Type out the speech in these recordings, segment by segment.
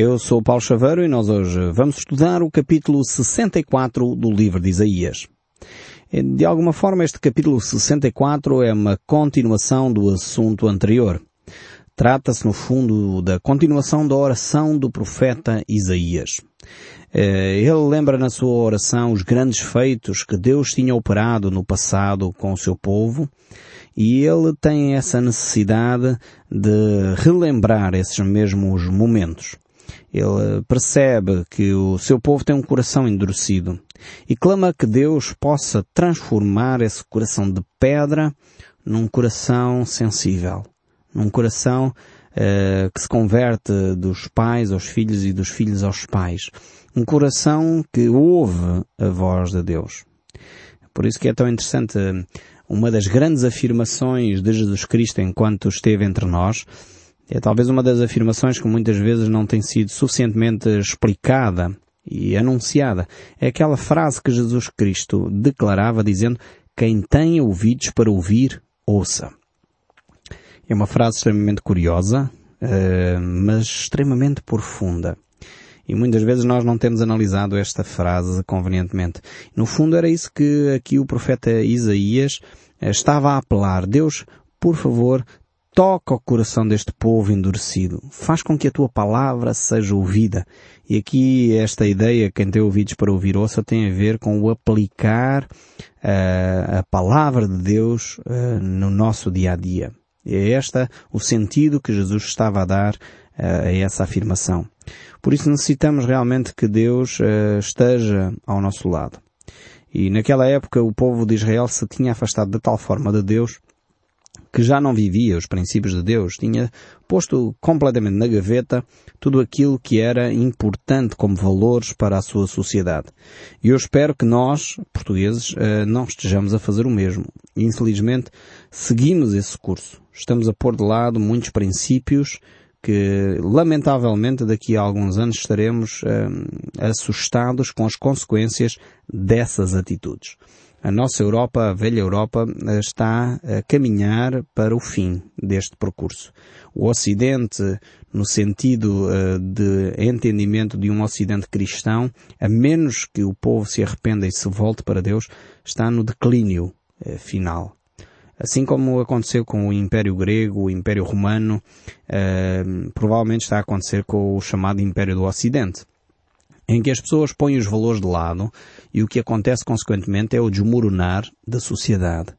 Eu sou Paulo Chaveiro e nós hoje vamos estudar o capítulo 64 do livro de Isaías. De alguma forma este capítulo 64 é uma continuação do assunto anterior. Trata-se no fundo da continuação da oração do profeta Isaías. Eh, ele lembra na sua oração os grandes feitos que Deus tinha operado no passado com o seu povo e ele tem essa necessidade de relembrar esses mesmos momentos. Ele percebe que o seu povo tem um coração endurecido e clama que Deus possa transformar esse coração de pedra num coração sensível, num coração uh, que se converte dos pais aos filhos e dos filhos aos pais, um coração que ouve a voz de Deus. Por isso que é tão interessante uma das grandes afirmações de Jesus Cristo enquanto esteve entre nós, é talvez uma das afirmações que muitas vezes não tem sido suficientemente explicada e anunciada. É aquela frase que Jesus Cristo declarava dizendo quem tem ouvidos para ouvir, ouça. É uma frase extremamente curiosa, uh, mas extremamente profunda. E muitas vezes nós não temos analisado esta frase convenientemente. No fundo era isso que aqui o profeta Isaías eh, estava a apelar. Deus, por favor, toca o coração deste povo endurecido. Faz com que a tua palavra seja ouvida. E aqui esta ideia, quem tem ouvidos para ouvir ouça, tem a ver com o aplicar uh, a palavra de Deus uh, no nosso dia a dia. É este o sentido que Jesus estava a dar uh, a essa afirmação. Por isso necessitamos realmente que Deus esteja ao nosso lado. E naquela época o povo de Israel se tinha afastado de tal forma de Deus que já não vivia os princípios de Deus, tinha posto completamente na gaveta tudo aquilo que era importante como valores para a sua sociedade. E eu espero que nós, portugueses, eh, não estejamos a fazer o mesmo. Infelizmente, seguimos esse curso. Estamos a pôr de lado muitos princípios que lamentavelmente daqui a alguns anos estaremos hum, assustados com as consequências dessas atitudes. A nossa Europa, a velha Europa, está a caminhar para o fim deste percurso. O Ocidente, no sentido uh, de entendimento de um Ocidente cristão, a menos que o povo se arrependa e se volte para Deus, está no declínio uh, final. Assim como aconteceu com o Império Grego, o Império Romano, provavelmente está a acontecer com o chamado Império do Ocidente, em que as pessoas põem os valores de lado e o que acontece consequentemente é o desmoronar da sociedade.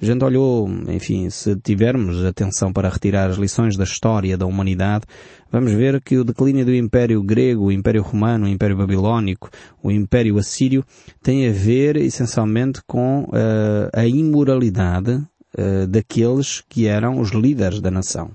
A gente olhou, enfim, se tivermos atenção para retirar as lições da história da humanidade, vamos ver que o declínio do Império Grego, o Império Romano, o Império Babilónico, o Império Assírio, tem a ver essencialmente com uh, a imoralidade uh, daqueles que eram os líderes da nação.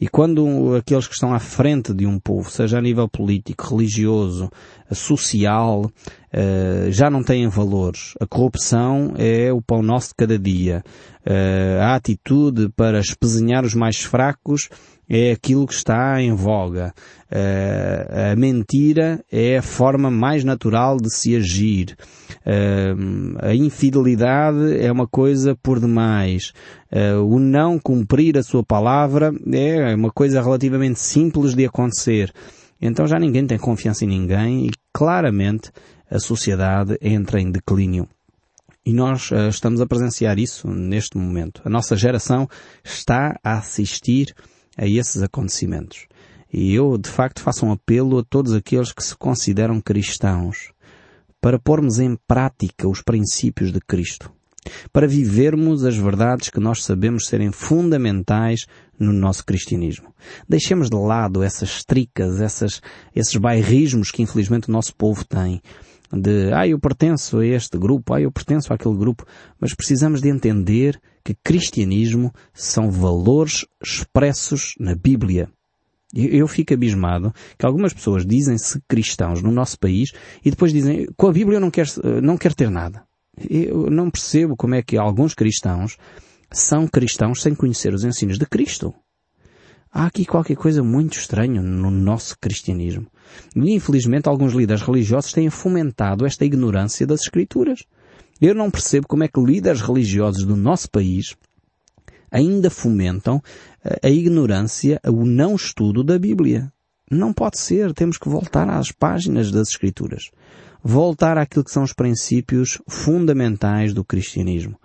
E quando aqueles que estão à frente de um povo, seja a nível político, religioso, social, eh, já não têm valores. A corrupção é o pão nosso de cada dia. Eh, a atitude para espezinhar os mais fracos é aquilo que está em voga. Uh, a mentira é a forma mais natural de se agir. Uh, a infidelidade é uma coisa por demais. Uh, o não cumprir a sua palavra é uma coisa relativamente simples de acontecer. Então já ninguém tem confiança em ninguém e claramente a sociedade entra em declínio. E nós estamos a presenciar isso neste momento. A nossa geração está a assistir a esses acontecimentos. E eu, de facto, faço um apelo a todos aqueles que se consideram cristãos para pormos em prática os princípios de Cristo, para vivermos as verdades que nós sabemos serem fundamentais no nosso cristianismo. Deixemos de lado essas tricas, essas, esses bairrismos que infelizmente o nosso povo tem, de, ah, eu pertenço a este grupo, ah, eu pertenço àquele grupo, mas precisamos de entender que cristianismo são valores expressos na Bíblia. Eu fico abismado que algumas pessoas dizem-se cristãos no nosso país e depois dizem, com a Bíblia eu não quero, não quero ter nada. Eu não percebo como é que alguns cristãos são cristãos sem conhecer os ensinos de Cristo. Há aqui qualquer coisa muito estranha no nosso cristianismo. E infelizmente alguns líderes religiosos têm fomentado esta ignorância das Escrituras. Eu não percebo como é que líderes religiosos do nosso país ainda fomentam eh, a ignorância, o não estudo da Bíblia. Não pode ser. Temos que voltar às páginas das Escrituras. Voltar àquilo que são os princípios fundamentais do cristianismo.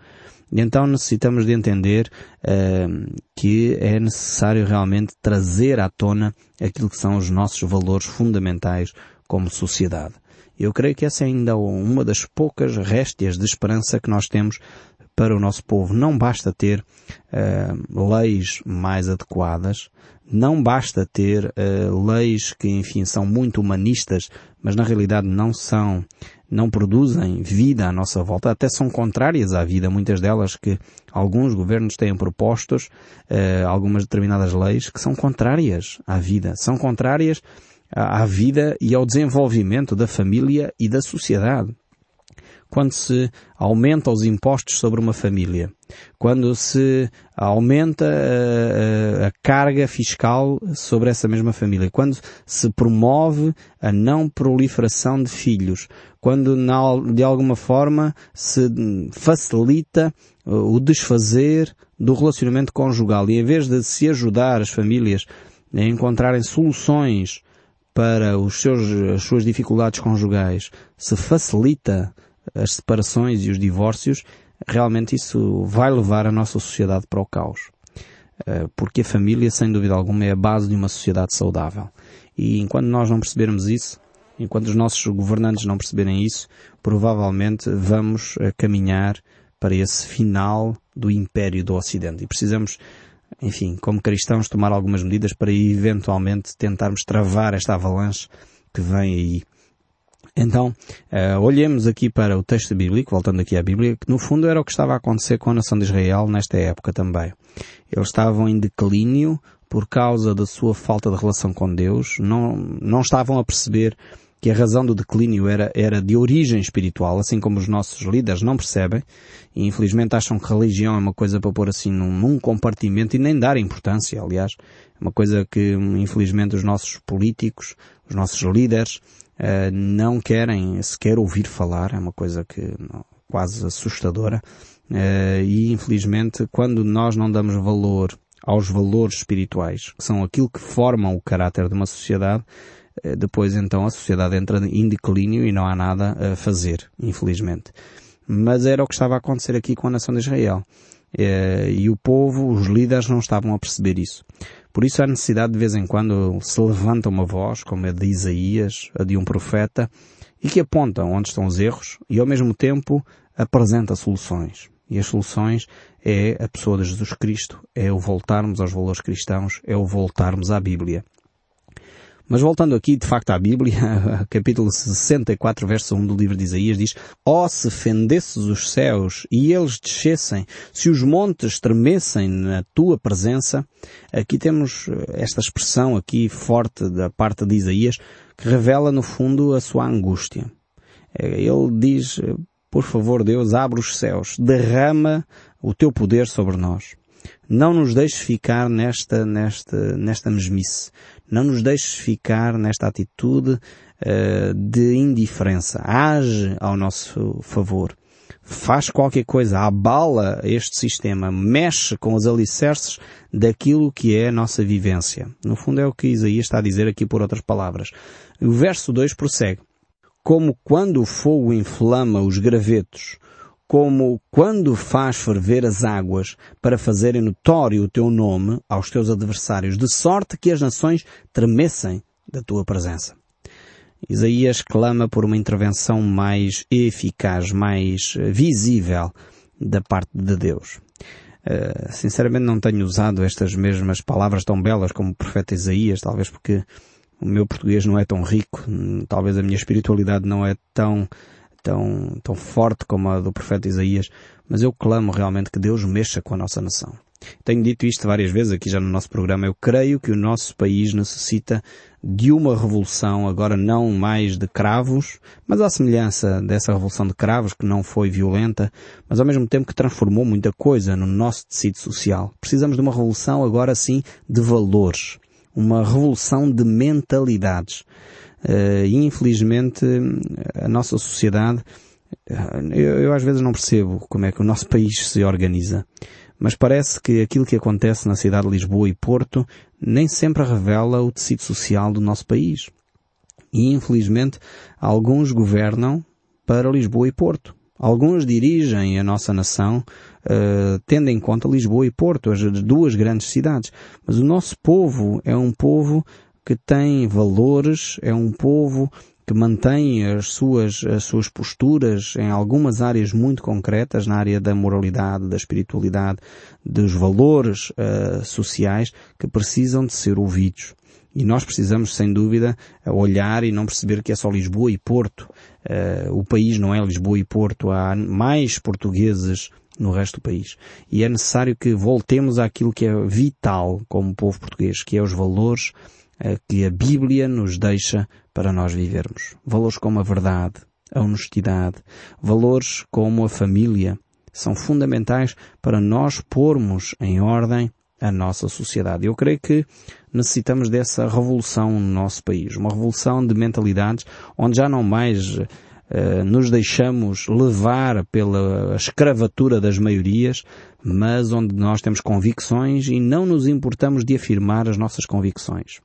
Então necessitamos de entender uh, que é necessário realmente trazer à tona aquilo que são os nossos valores fundamentais como sociedade. Eu creio que essa é ainda uma das poucas réstias de esperança que nós temos para o nosso povo. Não basta ter uh, leis mais adequadas, não basta ter uh, leis que, enfim, são muito humanistas, mas na realidade não são, não produzem vida à nossa volta, até são contrárias à vida, muitas delas que alguns governos têm propostos, uh, algumas determinadas leis que são contrárias à vida, são contrárias à vida e ao desenvolvimento da família e da sociedade. Quando se aumenta os impostos sobre uma família, quando se aumenta a, a, a, carga fiscal sobre essa mesma família, quando se promove a não proliferação de filhos, quando de alguma forma se facilita o desfazer do relacionamento conjugal. E em vez de se ajudar as famílias a encontrarem soluções para os seus, as suas dificuldades conjugais, se facilita as separações e os divórcios, realmente isso vai levar a nossa sociedade para o caos. Eh, porque a família, sem dúvida alguma, é a base de uma sociedade saudável. E enquanto nós não percebermos isso, enquanto os nossos governantes não perceberem isso, provavelmente vamos eh, caminhar para esse final do império do Ocidente. E precisamos, enfim, como cristãos, tomar algumas medidas para eventualmente tentarmos travar esta avalanche que vem aí. Então, uh, olhemos aqui para o texto bíblico, voltando aqui à Bíblia, que no fundo era o que estava a acontecer com a nação de Israel nesta época também. Eles estavam em declínio por causa da sua falta de relação com Deus, não, não estavam a perceber que a razão do declínio era, era de origem espiritual, assim como os nossos líderes não percebem, e infelizmente acham que religião é uma coisa para pôr assim num, num compartimento e nem dar importância, aliás. É uma coisa que, infelizmente, os nossos políticos, os nossos líderes, uh, não querem sequer ouvir falar, é uma coisa que quase assustadora. Uh, e infelizmente, quando nós não damos valor aos valores espirituais, que são aquilo que formam o caráter de uma sociedade, depois então a sociedade entra em declínio e não há nada a fazer, infelizmente. Mas era o que estava a acontecer aqui com a nação de Israel. E o povo, os líderes não estavam a perceber isso. Por isso há necessidade de vez em quando se levanta uma voz, como a de Isaías, a de um profeta, e que aponta onde estão os erros e ao mesmo tempo apresenta soluções. E as soluções é a pessoa de Jesus Cristo, é o voltarmos aos valores cristãos, é o voltarmos à Bíblia. Mas voltando aqui, de facto, à Bíblia, capítulo 64, verso 1 do livro de Isaías diz, Ó oh, se fendesses os céus e eles descessem, se os montes tremessem na tua presença, aqui temos esta expressão aqui forte da parte de Isaías, que revela no fundo a sua angústia. Ele diz, por favor Deus, abre os céus, derrama o teu poder sobre nós. Não nos deixes ficar nesta, nesta, nesta mesmice. Não nos deixes ficar nesta atitude uh, de indiferença. Age ao nosso favor. Faz qualquer coisa, abala este sistema, mexe com os alicerces daquilo que é a nossa vivência. No fundo é o que Isaías está a dizer aqui por outras palavras. O verso 2 prossegue. Como quando o fogo inflama os gravetos, como quando faz ferver as águas para fazerem notório o teu nome aos teus adversários, de sorte que as nações tremessem da tua presença. Isaías clama por uma intervenção mais eficaz, mais eh, visível da parte de Deus. Uh, sinceramente não tenho usado estas mesmas palavras tão belas como o profeta Isaías, talvez porque o meu português não é tão rico, hum, talvez a minha espiritualidade não é tão tão, tão forte como a do profeta Isaías, mas eu clamo realmente que Deus mexa com a nossa nação. Tenho dito isto várias vezes aqui já no nosso programa. Eu creio que o nosso país necessita de uma revolução, agora não mais de cravos, mas à semelhança dessa revolução de cravos, que não foi violenta, mas ao mesmo tempo que transformou muita coisa no nosso tecido social. Precisamos de uma revolução agora sim de valores. Uma revolução de mentalidades. Uh, e infelizmente a nossa sociedade, eu, eu, às vezes não percebo como é que o nosso país se organiza, mas parece que aquilo que acontece na cidade de Lisboa e Porto nem sempre revela o tecido social do nosso país. E infelizmente alguns governam para Lisboa e Porto. Alguns dirigem a nossa nação uh, tendo em conta Lisboa e Porto, as duas grandes cidades. Mas o nosso povo é um povo que tem valores, é um povo que mantém as suas, as suas posturas em algumas áreas muito concretas, na área da moralidade, da espiritualidade, dos valores uh, sociais, que precisam de ser ouvidos. E nós precisamos, sem dúvida, olhar e não perceber que é só Lisboa e Porto. Uh, o país não é Lisboa e Porto. Há mais portugueses no resto do país. E é necessário que voltemos àquilo que é vital como povo português, que é os valores que a Bíblia nos deixa para nós vivermos. Valores como a verdade, a honestidade, valores como a família, são fundamentais para nós pormos em ordem a nossa sociedade. Eu creio que necessitamos dessa revolução no nosso país, uma revolução de mentalidades onde já não mais uh, nos deixamos levar pela escravatura das maiorias, mas onde nós temos convicções e não nos importamos de afirmar as nossas convicções.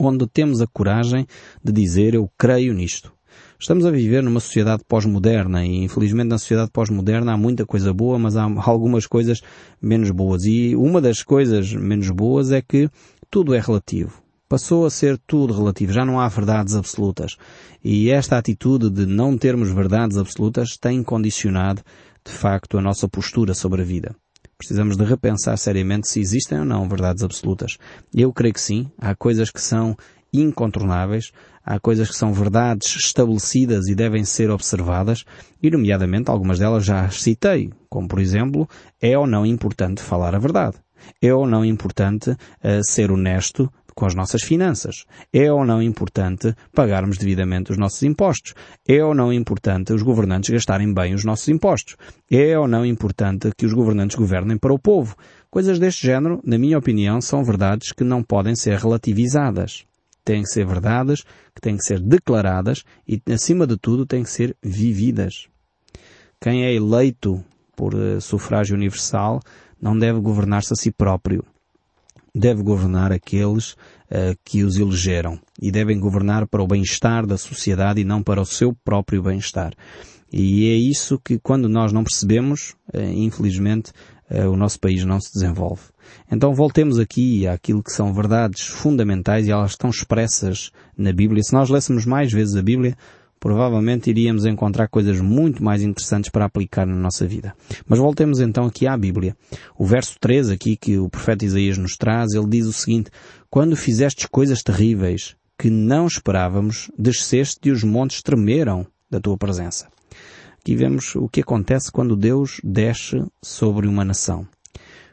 Onde temos a coragem de dizer eu creio nisto. Estamos a viver numa sociedade pós-moderna e infelizmente na sociedade pós-moderna há muita coisa boa, mas há algumas coisas menos boas. E uma das coisas menos boas é que tudo é relativo. Passou a ser tudo relativo, já não há verdades absolutas. E esta atitude de não termos verdades absolutas tem condicionado, de facto, a nossa postura sobre a vida. Precisamos de repensar seriamente se existem ou não verdades absolutas. Eu creio que sim. Há coisas que são incontornáveis, há coisas que são verdades estabelecidas e devem ser observadas, e nomeadamente algumas delas já as citei, como por exemplo, é ou não importante falar a verdade. É ou não importante uh, ser honesto com as nossas finanças? É ou não importante pagarmos devidamente os nossos impostos? É ou não importante os governantes gastarem bem os nossos impostos? É ou não importante que os governantes governem para o povo? Coisas deste género, na minha opinião, são verdades que não podem ser relativizadas têm que ser verdades, que têm que ser declaradas e, acima de tudo, têm que ser vividas. Quem é eleito por uh, sufrágio universal não deve governar-se a si próprio. Deve governar aqueles uh, que os elegeram e devem governar para o bem-estar da sociedade e não para o seu próprio bem-estar. E é isso que, quando nós não percebemos, uh, infelizmente, o nosso país não se desenvolve. Então voltemos aqui àquilo que são verdades fundamentais e elas estão expressas na Bíblia. Se nós lêssemos mais vezes a Bíblia, provavelmente iríamos encontrar coisas muito mais interessantes para aplicar na nossa vida. Mas voltemos então aqui à Bíblia. O verso 3 aqui que o profeta Isaías nos traz, ele diz o seguinte, Quando fizestes coisas terríveis que não esperávamos, desceste e os montes tremeram da tua presença. Aqui vemos o que acontece quando Deus desce sobre uma nação.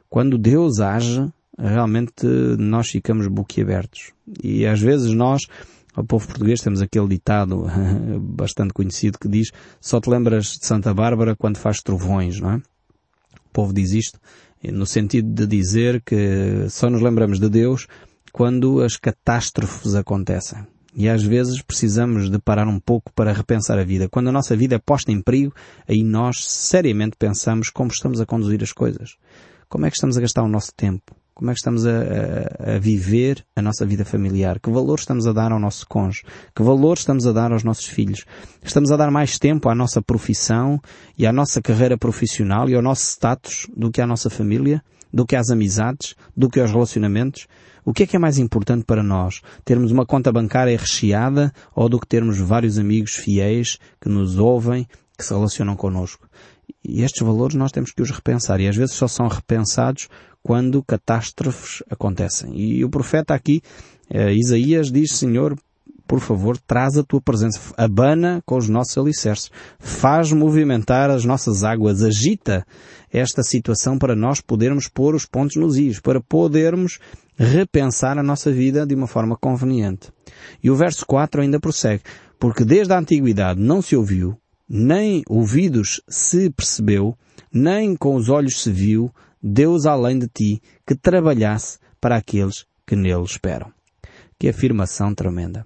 Quando Deus age, realmente nós ficamos boquiabertos. E às vezes nós, o povo português, temos aquele ditado bastante conhecido que diz só te lembras de Santa Bárbara quando faz trovões, não é? O povo diz isto no sentido de dizer que só nos lembramos de Deus quando as catástrofes acontecem. E às vezes precisamos de parar um pouco para repensar a vida. Quando a nossa vida é posta em perigo, aí nós seriamente pensamos como estamos a conduzir as coisas. Como é que estamos a gastar o nosso tempo? Como é que estamos a, a, a, viver a nossa vida familiar? Que valor estamos a dar ao nosso cônjuge? Que valor estamos a dar aos nossos filhos? Estamos a dar mais tempo à nossa profissão e à nossa carreira profissional e ao nosso status do que à nossa família? Do que às amizades? Do que aos relacionamentos? O que é que é mais importante para nós? Termos uma conta bancária recheada ou do que termos vários amigos fiéis que nos ouvem, que se relacionam connosco? E estes valores nós temos que os repensar e às vezes só são repensados quando catástrofes acontecem. E o profeta aqui, eh, Isaías, diz, Senhor, por favor, traz a tua presença, abana com os nossos alicerces, faz movimentar as nossas águas, agita esta situação para nós podermos pôr os pontos nos is, para podermos repensar a nossa vida de uma forma conveniente. E o verso 4 ainda prossegue, porque desde a antiguidade não se ouviu, nem ouvidos se percebeu, nem com os olhos se viu Deus além de ti que trabalhasse para aqueles que nele esperam. Que afirmação tremenda.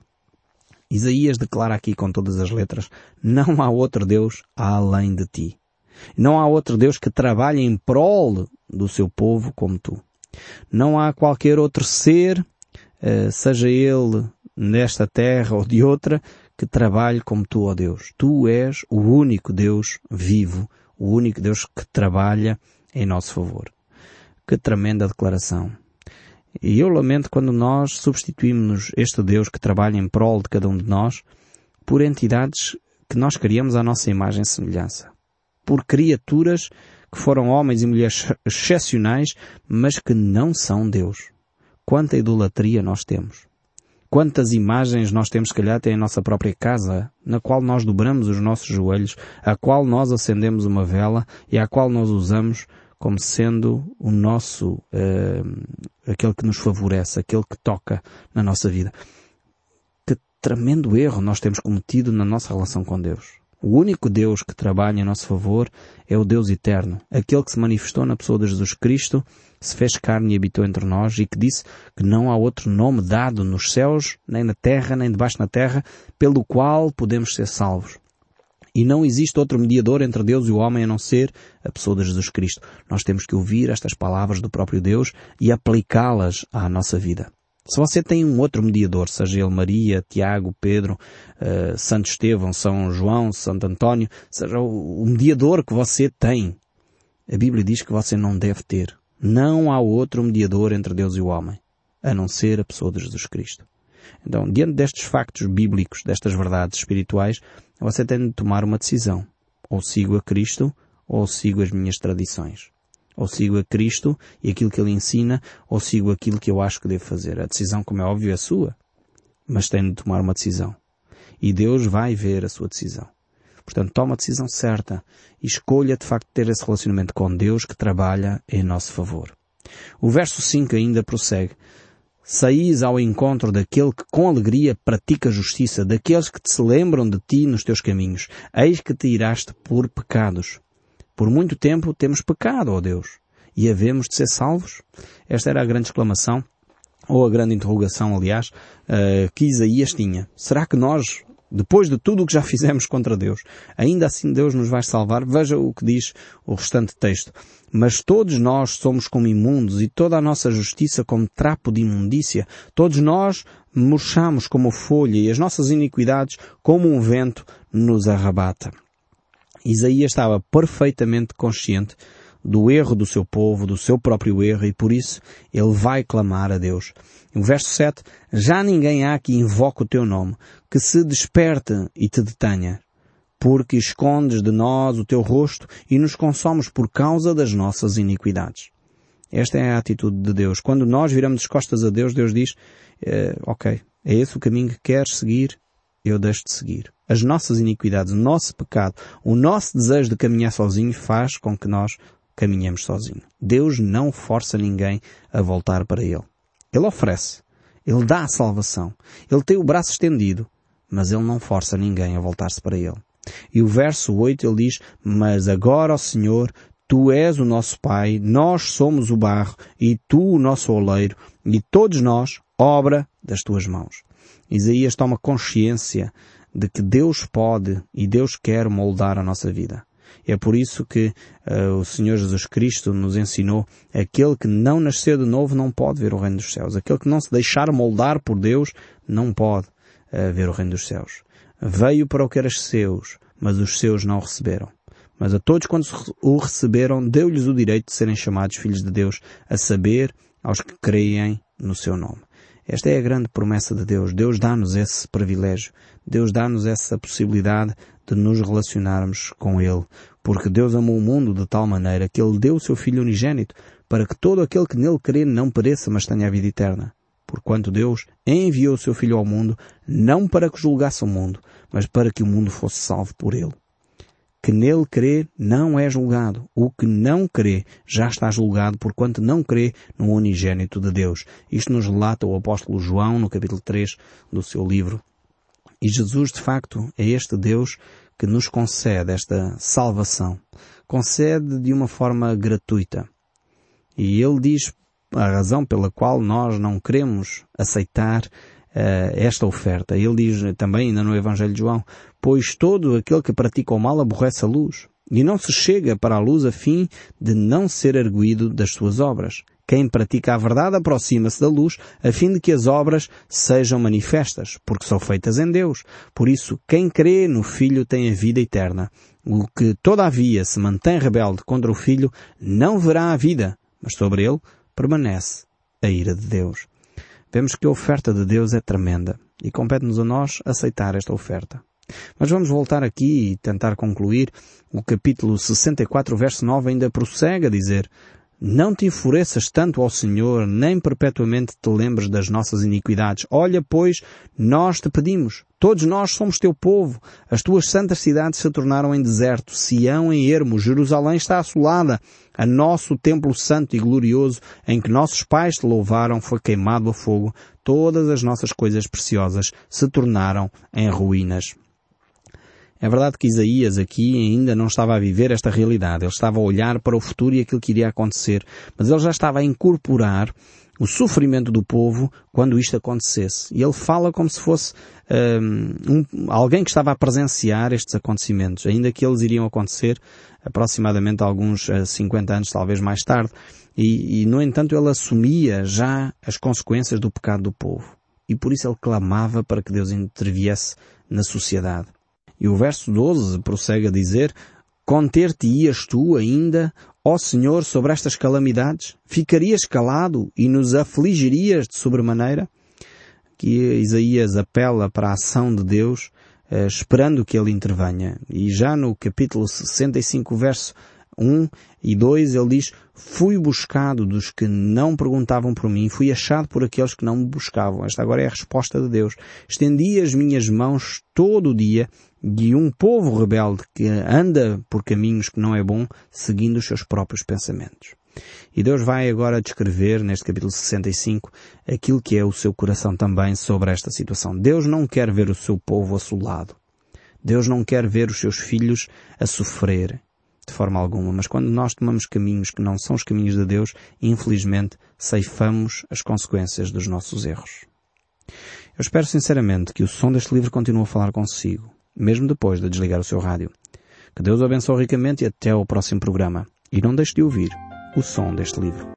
Isaías declara aqui com todas as letras, não há outro Deus além de ti. Não há outro Deus que trabalhe em prol do seu povo como tu. Não há qualquer outro ser, eh, seja ele nesta terra ou de outra, que trabalhe como tu, ó Deus. Tu és o único Deus vivo, o único Deus que trabalha em nosso favor. Que tremenda declaração. E eu lamento quando nós substituímos este Deus que trabalha em prol de cada um de nós por entidades que nós criamos à nossa imagem e semelhança. Por criaturas que foram homens e mulheres excepcionais, mas que não são Deus. Quanta idolatria nós temos. Quantas imagens nós temos, se calhar, até em nossa própria casa, na qual nós dobramos os nossos joelhos, a qual nós acendemos uma vela e a qual nós usamos como sendo o nosso, uh, aquele que nos favorece, aquele que toca na nossa vida tremendo erro nós temos cometido na nossa relação com Deus. O único Deus que trabalha em nosso favor é o Deus eterno, aquele que se manifestou na pessoa de Jesus Cristo, se fez carne e habitou entre nós e que disse que não há outro nome dado nos céus, nem na terra, nem debaixo da terra, pelo qual podemos ser salvos. E não existe outro mediador entre Deus e o homem a não ser a pessoa de Jesus Cristo. Nós temos que ouvir estas palavras do próprio Deus e aplicá-las à nossa vida. Se você tem um outro mediador, seja ele Maria, Tiago, Pedro, uh, Santo Estevão, São João, Santo António, seja o, o mediador que você tem, a Bíblia diz que você não deve ter. Não há outro mediador entre Deus e o homem, a não ser a pessoa de Jesus Cristo. Então, diante destes factos bíblicos, destas verdades espirituais, você tem de tomar uma decisão. Ou sigo a Cristo, ou sigo as minhas tradições. Ou sigo a Cristo e aquilo que Ele ensina, ou sigo aquilo que eu acho que devo fazer. A decisão, como é óbvio, é sua. Mas tem de tomar uma decisão. E Deus vai ver a sua decisão. Portanto, toma a decisão certa e escolha de facto ter esse relacionamento com Deus que trabalha em nosso favor. O verso 5 ainda prossegue. Saís ao encontro daquele que com alegria pratica justiça, daqueles que te se lembram de ti nos teus caminhos. Eis que te iraste por pecados. Por muito tempo temos pecado, ó Deus, e havemos de ser salvos? Esta era a grande exclamação, ou a grande interrogação, aliás, uh, que Isaías tinha. Será que nós, depois de tudo o que já fizemos contra Deus, ainda assim Deus nos vai salvar? Veja o que diz o restante texto. Mas todos nós somos como imundos e toda a nossa justiça como trapo de imundícia. Todos nós murchamos como folha e as nossas iniquidades como um vento nos arrebata. Isaías estava perfeitamente consciente do erro do seu povo, do seu próprio erro, e por isso ele vai clamar a Deus. No verso 7, já ninguém há que invoque o teu nome, que se desperte e te detenha, porque escondes de nós o teu rosto e nos consomes por causa das nossas iniquidades. Esta é a atitude de Deus. Quando nós viramos as costas a Deus, Deus diz, eh, ok, é esse o caminho que queres seguir, eu deixo de seguir as nossas iniquidades, o nosso pecado, o nosso desejo de caminhar sozinho faz com que nós caminhemos sozinho. Deus não força ninguém a voltar para Ele. Ele oferece. Ele dá a salvação. Ele tem o braço estendido, mas Ele não força ninguém a voltar-se para Ele. E o verso 8 ele diz, Mas agora, ó Senhor, Tu és o nosso Pai, nós somos o barro, e Tu o nosso oleiro, e todos nós, obra das Tuas mãos. Isaías toma consciência de que Deus pode e Deus quer moldar a nossa vida. É por isso que uh, o Senhor Jesus Cristo nos ensinou aquele que não nasceu de novo não pode ver o reino dos céus. Aquele que não se deixar moldar por Deus não pode uh, ver o reino dos céus. Veio para o que era seus, mas os seus não receberam. Mas a todos quando o receberam, deu-lhes o direito de serem chamados filhos de Deus, a saber, aos que creem no seu nome. Esta é a grande promessa de Deus. Deus dá-nos esse privilégio. Deus dá-nos essa possibilidade de nos relacionarmos com Ele. Porque Deus amou o mundo de tal maneira que Ele deu o seu Filho unigênito para que todo aquele que nele crê não pereça, mas tenha a vida eterna. Porquanto Deus enviou o seu Filho ao mundo, não para que julgasse o mundo, mas para que o mundo fosse salvo por Ele que nele crê não é julgado. O que não crê já está julgado porquanto não crê no unigênito de Deus. Isto nos relata o apóstolo João no capítulo 3 do seu livro. E Jesus, de facto, é este Deus que nos concede esta salvação. Concede de uma forma gratuita. E ele diz a razão pela qual nós não queremos aceitar uh, esta oferta. Ele diz também ainda no Evangelho de João, pois todo aquele que pratica o mal aborrece a luz, e não se chega para a luz a fim de não ser arguído das suas obras. Quem pratica a verdade aproxima-se da luz, a fim de que as obras sejam manifestas, porque são feitas em Deus. Por isso, quem crê no Filho tem a vida eterna. O que, todavia, se mantém rebelde contra o Filho, não verá a vida, mas sobre ele permanece a ira de Deus. Vemos que a oferta de Deus é tremenda e compete-nos a nós aceitar esta oferta. Mas vamos voltar aqui e tentar concluir. O capítulo 64, verso 9 ainda prossegue a dizer não te enfureças tanto ao Senhor, nem perpetuamente te lembres das nossas iniquidades. Olha, pois, nós te pedimos. Todos nós somos teu povo. As tuas santas cidades se tornaram em deserto, Sião em ermo, Jerusalém está assolada. A nosso templo santo e glorioso, em que nossos pais te louvaram, foi queimado a fogo. Todas as nossas coisas preciosas se tornaram em ruínas. É verdade que Isaías aqui ainda não estava a viver esta realidade. Ele estava a olhar para o futuro e aquilo que iria acontecer. Mas ele já estava a incorporar o sofrimento do povo quando isto acontecesse. E ele fala como se fosse um, alguém que estava a presenciar estes acontecimentos, ainda que eles iriam acontecer aproximadamente alguns uh, 50 anos, talvez mais tarde. E, e, no entanto, ele assumia já as consequências do pecado do povo. E por isso ele clamava para que Deus interviesse na sociedade. E o verso 12 prossegue a dizer, Conter-te-ias tu ainda, ó Senhor, sobre estas calamidades? Ficarias calado e nos afligirias de sobremaneira? Que Isaías apela para a ação de Deus, eh, esperando que ele intervenha. E já no capítulo 65, verso 1 e 2 ele diz, fui buscado dos que não perguntavam por mim, fui achado por aqueles que não me buscavam. Esta agora é a resposta de Deus. Estendi as minhas mãos todo o dia de um povo rebelde que anda por caminhos que não é bom, seguindo os seus próprios pensamentos. E Deus vai agora descrever, neste capítulo 65, aquilo que é o seu coração também sobre esta situação. Deus não quer ver o seu povo assolado. Deus não quer ver os seus filhos a sofrer de forma alguma, mas quando nós tomamos caminhos que não são os caminhos de Deus, infelizmente ceifamos as consequências dos nossos erros. Eu espero sinceramente que o som deste livro continue a falar consigo, mesmo depois de desligar o seu rádio. Que Deus o abençoe ricamente e até ao próximo programa. E não deixe de ouvir o som deste livro.